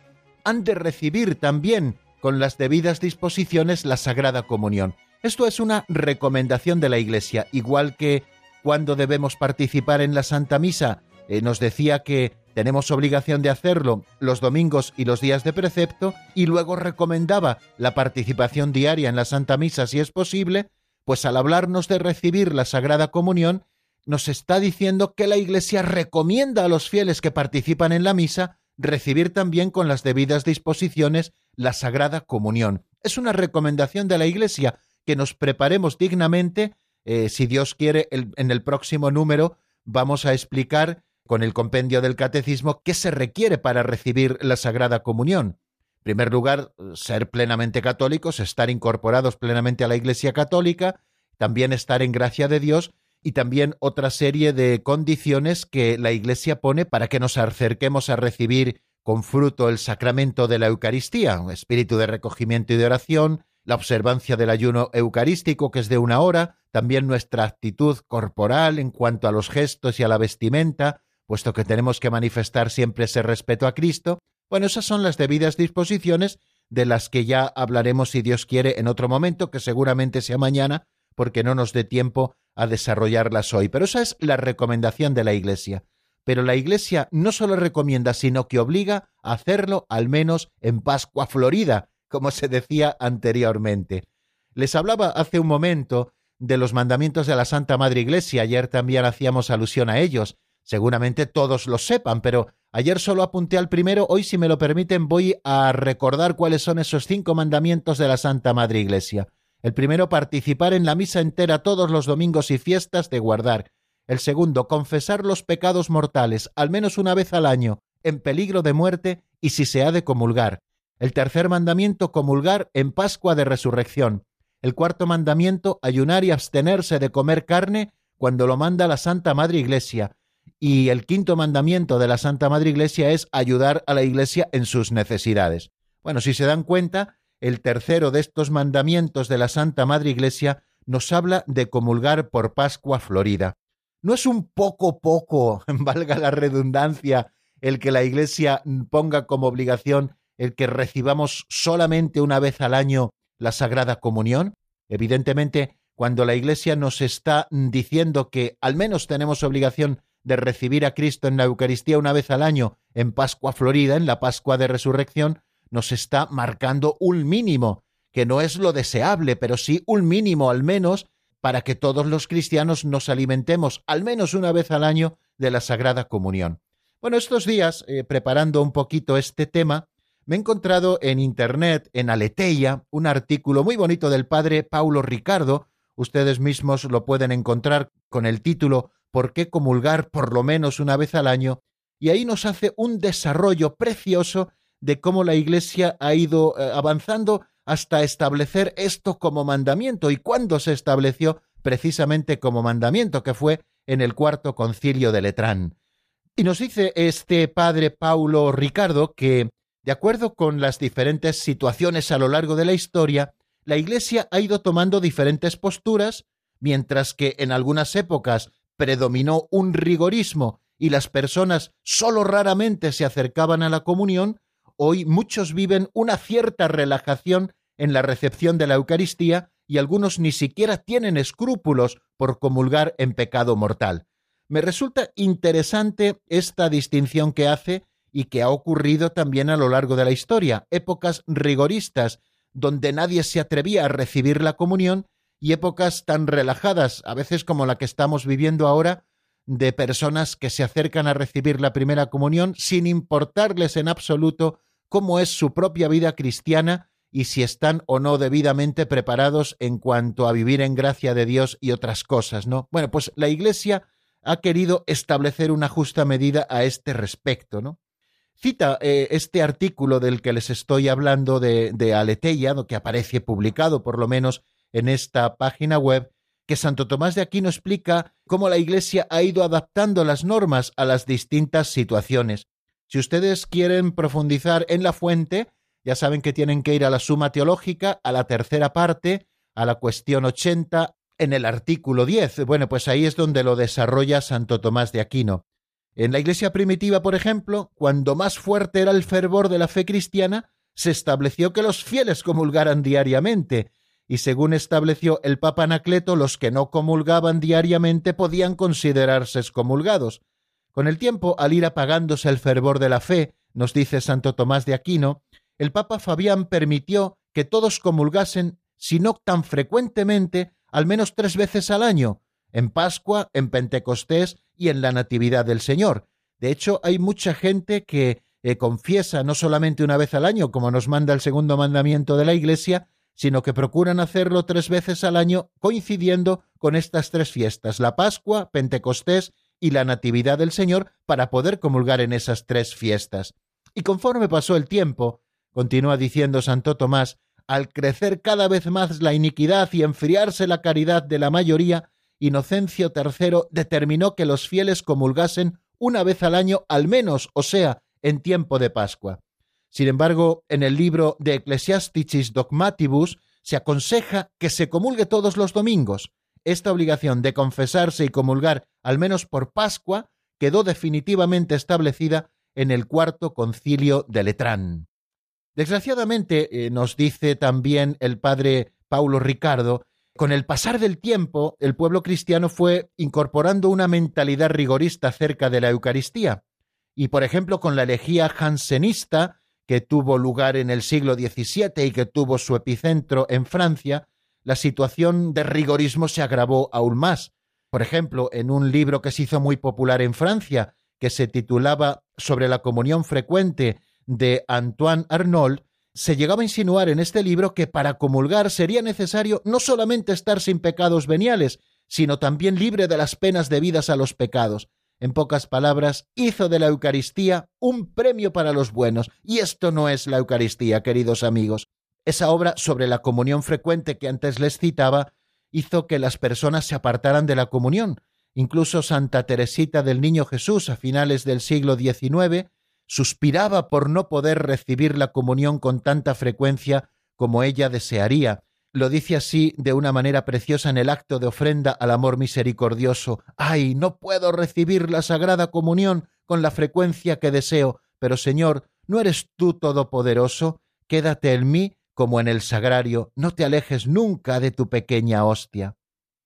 han de recibir también con las debidas disposiciones la Sagrada Comunión. Esto es una recomendación de la Iglesia, igual que cuando debemos participar en la Santa Misa, eh, nos decía que tenemos obligación de hacerlo los domingos y los días de precepto, y luego recomendaba la participación diaria en la Santa Misa si es posible, pues al hablarnos de recibir la Sagrada Comunión, nos está diciendo que la Iglesia recomienda a los fieles que participan en la misa recibir también con las debidas disposiciones la Sagrada Comunión. Es una recomendación de la Iglesia que nos preparemos dignamente. Eh, si Dios quiere, en el próximo número vamos a explicar con el compendio del Catecismo qué se requiere para recibir la Sagrada Comunión. En primer lugar, ser plenamente católicos, estar incorporados plenamente a la Iglesia Católica, también estar en gracia de Dios y también otra serie de condiciones que la Iglesia pone para que nos acerquemos a recibir con fruto el sacramento de la Eucaristía, un espíritu de recogimiento y de oración, la observancia del ayuno eucarístico, que es de una hora, también nuestra actitud corporal en cuanto a los gestos y a la vestimenta, puesto que tenemos que manifestar siempre ese respeto a Cristo. Bueno, esas son las debidas disposiciones de las que ya hablaremos, si Dios quiere, en otro momento, que seguramente sea mañana, porque no nos dé tiempo a desarrollarlas hoy. Pero esa es la recomendación de la Iglesia. Pero la Iglesia no solo recomienda, sino que obliga a hacerlo al menos en Pascua Florida, como se decía anteriormente. Les hablaba hace un momento de los mandamientos de la Santa Madre Iglesia, ayer también hacíamos alusión a ellos. Seguramente todos lo sepan, pero ayer solo apunté al primero, hoy si me lo permiten voy a recordar cuáles son esos cinco mandamientos de la Santa Madre Iglesia. El primero, participar en la misa entera todos los domingos y fiestas de guardar. El segundo, confesar los pecados mortales al menos una vez al año, en peligro de muerte y si se ha de comulgar. El tercer mandamiento, comulgar en Pascua de Resurrección. El cuarto mandamiento, ayunar y abstenerse de comer carne cuando lo manda la Santa Madre Iglesia. Y el quinto mandamiento de la Santa Madre Iglesia es ayudar a la Iglesia en sus necesidades. Bueno, si se dan cuenta, el tercero de estos mandamientos de la Santa Madre Iglesia nos habla de comulgar por Pascua Florida. ¿No es un poco poco, [LAUGHS] valga la redundancia, el que la Iglesia ponga como obligación el que recibamos solamente una vez al año la Sagrada Comunión? Evidentemente, cuando la Iglesia nos está diciendo que al menos tenemos obligación de recibir a Cristo en la Eucaristía una vez al año en Pascua Florida, en la Pascua de Resurrección, nos está marcando un mínimo, que no es lo deseable, pero sí un mínimo al menos para que todos los cristianos nos alimentemos al menos una vez al año de la Sagrada Comunión. Bueno, estos días, eh, preparando un poquito este tema, me he encontrado en Internet, en Aleteia, un artículo muy bonito del padre Paulo Ricardo. Ustedes mismos lo pueden encontrar con el título ¿Por qué comulgar por lo menos una vez al año? Y ahí nos hace un desarrollo precioso de cómo la Iglesia ha ido eh, avanzando hasta establecer esto como mandamiento y cuándo se estableció precisamente como mandamiento, que fue en el cuarto concilio de Letrán. Y nos dice este padre Paulo Ricardo que de acuerdo con las diferentes situaciones a lo largo de la historia, la Iglesia ha ido tomando diferentes posturas, mientras que en algunas épocas predominó un rigorismo y las personas sólo raramente se acercaban a la comunión, hoy muchos viven una cierta relajación en la recepción de la Eucaristía y algunos ni siquiera tienen escrúpulos por comulgar en pecado mortal. Me resulta interesante esta distinción que hace y que ha ocurrido también a lo largo de la historia, épocas rigoristas donde nadie se atrevía a recibir la comunión y épocas tan relajadas, a veces como la que estamos viviendo ahora, de personas que se acercan a recibir la primera comunión sin importarles en absoluto cómo es su propia vida cristiana y si están o no debidamente preparados en cuanto a vivir en gracia de Dios y otras cosas, ¿no? Bueno, pues la Iglesia ha querido establecer una justa medida a este respecto, ¿no? Cita eh, este artículo del que les estoy hablando de, de Aleteia, que aparece publicado por lo menos en esta página web, que Santo Tomás de Aquino explica cómo la Iglesia ha ido adaptando las normas a las distintas situaciones. Si ustedes quieren profundizar en la fuente, ya saben que tienen que ir a la Suma Teológica, a la tercera parte, a la cuestión 80, en el artículo 10. Bueno, pues ahí es donde lo desarrolla Santo Tomás de Aquino. En la Iglesia primitiva, por ejemplo, cuando más fuerte era el fervor de la fe cristiana, se estableció que los fieles comulgaran diariamente, y según estableció el Papa Anacleto, los que no comulgaban diariamente podían considerarse excomulgados. Con el tiempo, al ir apagándose el fervor de la fe, nos dice Santo Tomás de Aquino, el Papa Fabián permitió que todos comulgasen, si no tan frecuentemente, al menos tres veces al año, en Pascua, en Pentecostés y en la Natividad del Señor. De hecho, hay mucha gente que eh, confiesa no solamente una vez al año, como nos manda el segundo mandamiento de la Iglesia, sino que procuran hacerlo tres veces al año coincidiendo con estas tres fiestas, la Pascua, Pentecostés y la Natividad del Señor, para poder comulgar en esas tres fiestas. Y conforme pasó el tiempo, continúa diciendo Santo Tomás, al crecer cada vez más la iniquidad y enfriarse la caridad de la mayoría, Inocencio III determinó que los fieles comulgasen una vez al año al menos, o sea, en tiempo de Pascua. Sin embargo, en el libro de Ecclesiasticis Dogmatibus se aconseja que se comulgue todos los domingos. Esta obligación de confesarse y comulgar, al menos por Pascua, quedó definitivamente establecida en el cuarto concilio de Letrán. Desgraciadamente, eh, nos dice también el padre Paulo Ricardo, con el pasar del tiempo, el pueblo cristiano fue incorporando una mentalidad rigorista acerca de la Eucaristía. Y, por ejemplo, con la elegía jansenista, que tuvo lugar en el siglo XVII y que tuvo su epicentro en Francia, la situación de rigorismo se agravó aún más. Por ejemplo, en un libro que se hizo muy popular en Francia, que se titulaba Sobre la comunión frecuente de Antoine Arnauld, se llegaba a insinuar en este libro que para comulgar sería necesario no solamente estar sin pecados veniales, sino también libre de las penas debidas a los pecados. En pocas palabras, hizo de la Eucaristía un premio para los buenos, y esto no es la Eucaristía, queridos amigos. Esa obra sobre la comunión frecuente que antes les citaba hizo que las personas se apartaran de la comunión. Incluso Santa Teresita del Niño Jesús, a finales del siglo XIX, suspiraba por no poder recibir la comunión con tanta frecuencia como ella desearía. Lo dice así de una manera preciosa en el acto de ofrenda al amor misericordioso. ¡Ay! No puedo recibir la Sagrada Comunión con la frecuencia que deseo, pero Señor, ¿no eres tú todopoderoso? Quédate en mí como en el sagrario, no te alejes nunca de tu pequeña hostia.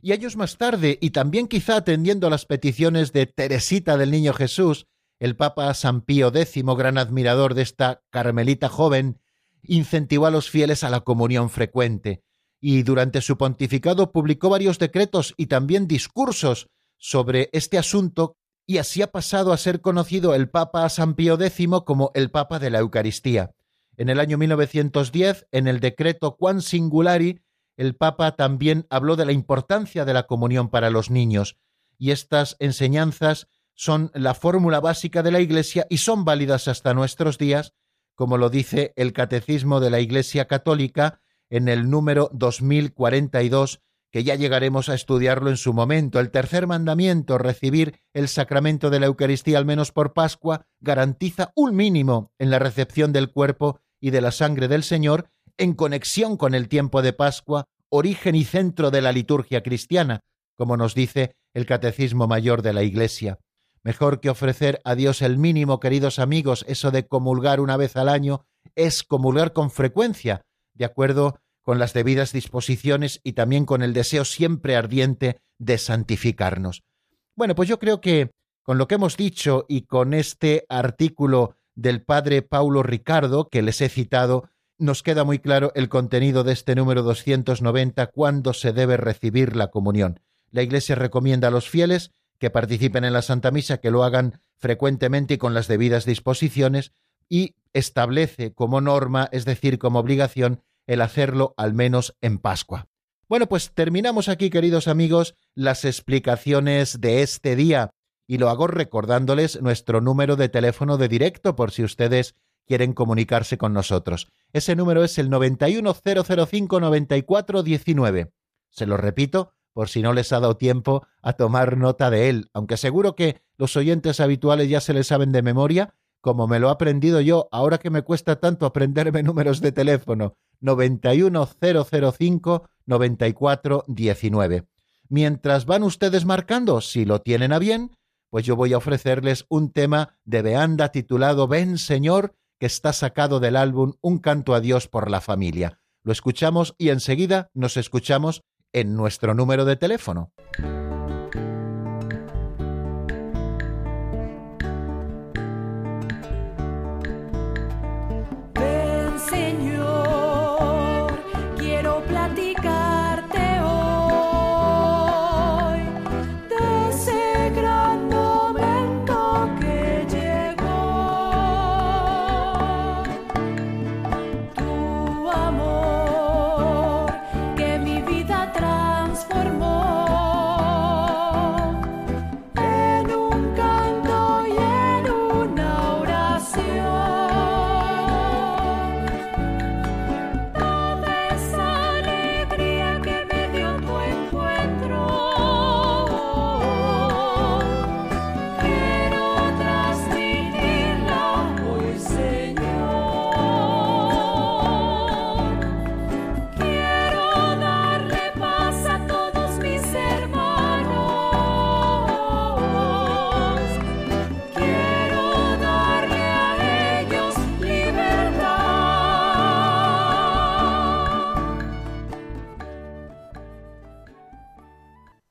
Y años más tarde, y también quizá atendiendo a las peticiones de Teresita del Niño Jesús, el Papa San Pío X, gran admirador de esta carmelita joven, incentivó a los fieles a la comunión frecuente, y durante su pontificado publicó varios decretos y también discursos sobre este asunto, y así ha pasado a ser conocido el Papa San Pío X como el Papa de la Eucaristía. En el año 1910, en el decreto Quan Singulari, el Papa también habló de la importancia de la comunión para los niños, y estas enseñanzas son la fórmula básica de la Iglesia y son válidas hasta nuestros días, como lo dice el Catecismo de la Iglesia Católica en el número 2042, que ya llegaremos a estudiarlo en su momento. El tercer mandamiento, recibir el sacramento de la Eucaristía al menos por Pascua, garantiza un mínimo en la recepción del cuerpo y de la sangre del Señor en conexión con el tiempo de Pascua, origen y centro de la liturgia cristiana, como nos dice el Catecismo Mayor de la Iglesia. Mejor que ofrecer a Dios el mínimo, queridos amigos, eso de comulgar una vez al año, es comulgar con frecuencia, de acuerdo con las debidas disposiciones y también con el deseo siempre ardiente de santificarnos. Bueno, pues yo creo que con lo que hemos dicho y con este artículo del padre Paulo Ricardo que les he citado, nos queda muy claro el contenido de este número 290, cuándo se debe recibir la comunión. La Iglesia recomienda a los fieles que participen en la Santa Misa, que lo hagan frecuentemente y con las debidas disposiciones, y establece como norma, es decir, como obligación, el hacerlo al menos en Pascua. Bueno, pues terminamos aquí, queridos amigos, las explicaciones de este día, y lo hago recordándoles nuestro número de teléfono de directo por si ustedes quieren comunicarse con nosotros. Ese número es el 910059419. Se lo repito, por si no les ha dado tiempo a tomar nota de él, aunque seguro que los oyentes habituales ya se le saben de memoria, como me lo he aprendido yo, ahora que me cuesta tanto aprenderme [LAUGHS] números de teléfono, 910059419. Mientras van ustedes marcando, si lo tienen a bien, pues yo voy a ofrecerles un tema de Beanda titulado Ven Señor, que está sacado del álbum Un canto a Dios por la familia. Lo escuchamos y enseguida nos escuchamos en nuestro número de teléfono.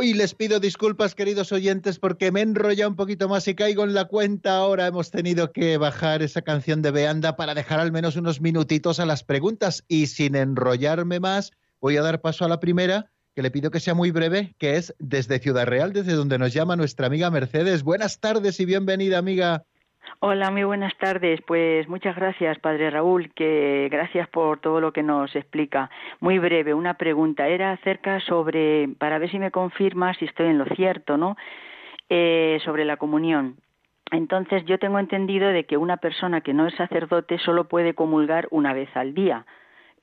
Hoy les pido disculpas, queridos oyentes, porque me enrolla un poquito más y caigo en la cuenta. Ahora hemos tenido que bajar esa canción de Beanda para dejar al menos unos minutitos a las preguntas. Y sin enrollarme más, voy a dar paso a la primera, que le pido que sea muy breve, que es desde Ciudad Real, desde donde nos llama nuestra amiga Mercedes. Buenas tardes y bienvenida, amiga. Hola, muy buenas tardes. Pues muchas gracias, Padre Raúl, que gracias por todo lo que nos explica. Muy breve, una pregunta. Era acerca sobre, para ver si me confirma si estoy en lo cierto, ¿no? Eh, sobre la comunión. Entonces, yo tengo entendido de que una persona que no es sacerdote solo puede comulgar una vez al día.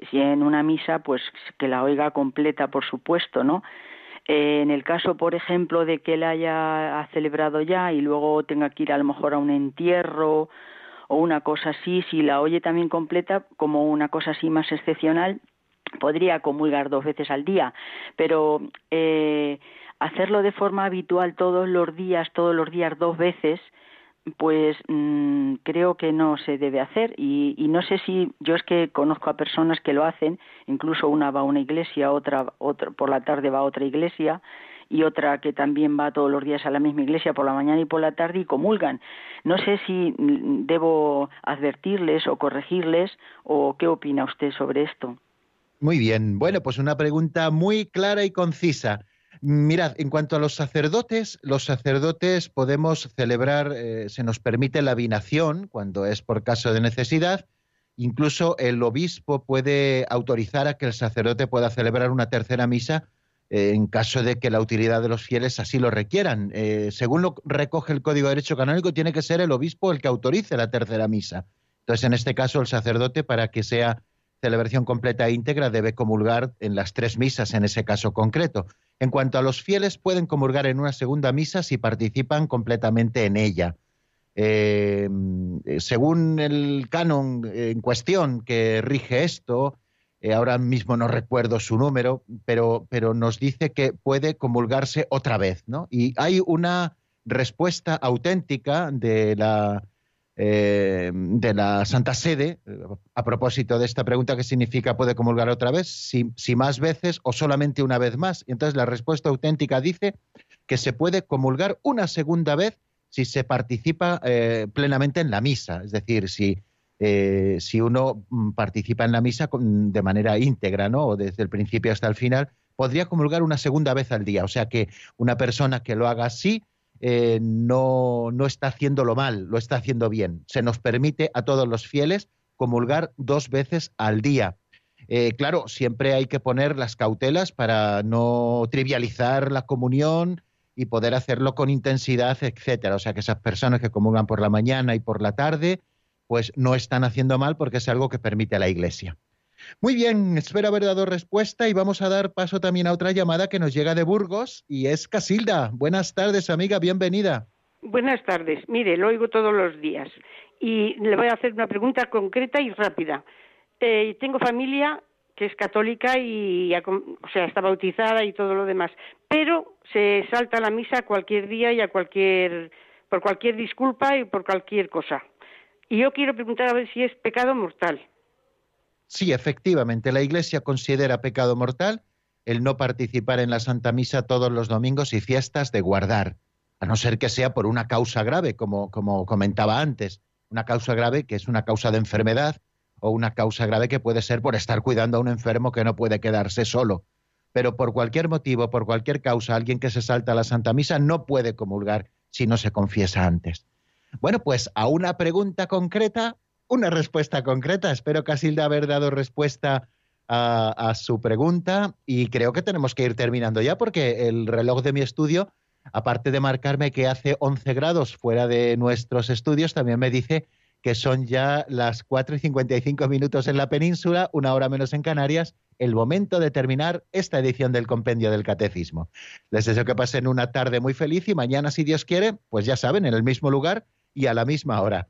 Si en una misa, pues que la oiga completa, por supuesto, ¿no? Eh, en el caso, por ejemplo, de que él haya celebrado ya y luego tenga que ir a lo mejor a un entierro o una cosa así, si la oye también completa como una cosa así más excepcional, podría comulgar dos veces al día, pero eh, hacerlo de forma habitual todos los días, todos los días dos veces, pues mm, creo que no se debe hacer y, y, no sé si yo es que conozco a personas que lo hacen incluso una va a una iglesia otra por la tarde va a otra iglesia y otra que también va todos los días a la misma iglesia por la mañana y por la tarde y comulgan. No sé si mm, debo advertirles o corregirles o qué opina usted sobre esto. Muy bien. Bueno pues una pregunta muy clara y concisa Mirad, en cuanto a los sacerdotes, los sacerdotes podemos celebrar, eh, se nos permite la binación cuando es por caso de necesidad. Incluso el obispo puede autorizar a que el sacerdote pueda celebrar una tercera misa eh, en caso de que la utilidad de los fieles así lo requieran. Eh, según lo recoge el Código de Derecho Canónico, tiene que ser el obispo el que autorice la tercera misa. Entonces, en este caso, el sacerdote, para que sea celebración completa e íntegra, debe comulgar en las tres misas en ese caso concreto. En cuanto a los fieles, pueden comulgar en una segunda misa si participan completamente en ella. Eh, según el canon en cuestión que rige esto, eh, ahora mismo no recuerdo su número, pero, pero nos dice que puede comulgarse otra vez, ¿no? Y hay una respuesta auténtica de la eh, de la Santa Sede, a propósito de esta pregunta, ¿qué significa puede comulgar otra vez? Si, si, más veces o solamente una vez más. Y entonces la respuesta auténtica dice que se puede comulgar una segunda vez si se participa eh, plenamente en la misa. Es decir, si, eh, si uno mm, participa en la misa de manera íntegra, ¿no? O desde el principio hasta el final, podría comulgar una segunda vez al día. O sea que una persona que lo haga así eh, no, no está haciéndolo mal, lo está haciendo bien. Se nos permite a todos los fieles comulgar dos veces al día. Eh, claro, siempre hay que poner las cautelas para no trivializar la comunión y poder hacerlo con intensidad, etcétera. O sea, que esas personas que comulgan por la mañana y por la tarde, pues no están haciendo mal porque es algo que permite la Iglesia. Muy bien, espero haber dado respuesta y vamos a dar paso también a otra llamada que nos llega de Burgos y es Casilda. Buenas tardes, amiga, bienvenida. Buenas tardes. Mire, lo oigo todos los días y le voy a hacer una pregunta concreta y rápida. Eh, tengo familia que es católica y, o sea, está bautizada y todo lo demás, pero se salta la misa cualquier día y a cualquier, por cualquier disculpa y por cualquier cosa. Y yo quiero preguntar a ver si es pecado mortal. Sí, efectivamente, la Iglesia considera pecado mortal el no participar en la Santa Misa todos los domingos y fiestas de guardar, a no ser que sea por una causa grave, como, como comentaba antes, una causa grave que es una causa de enfermedad o una causa grave que puede ser por estar cuidando a un enfermo que no puede quedarse solo. Pero por cualquier motivo, por cualquier causa, alguien que se salta a la Santa Misa no puede comulgar si no se confiesa antes. Bueno, pues a una pregunta concreta una respuesta concreta. Espero, Casilda, haber dado respuesta a, su pregunta y creo que tenemos que ir terminando ya porque el reloj de mi estudio Aparte de marcarme que hace 11 grados fuera de nuestros estudios, también me dice que son ya las 4 y 55 minutos en la península, una hora menos en Canarias, el momento de terminar esta edición del Compendio del Catecismo. Les deseo que pasen una tarde muy feliz y mañana, si Dios quiere, pues ya saben, en el mismo lugar y a la misma hora.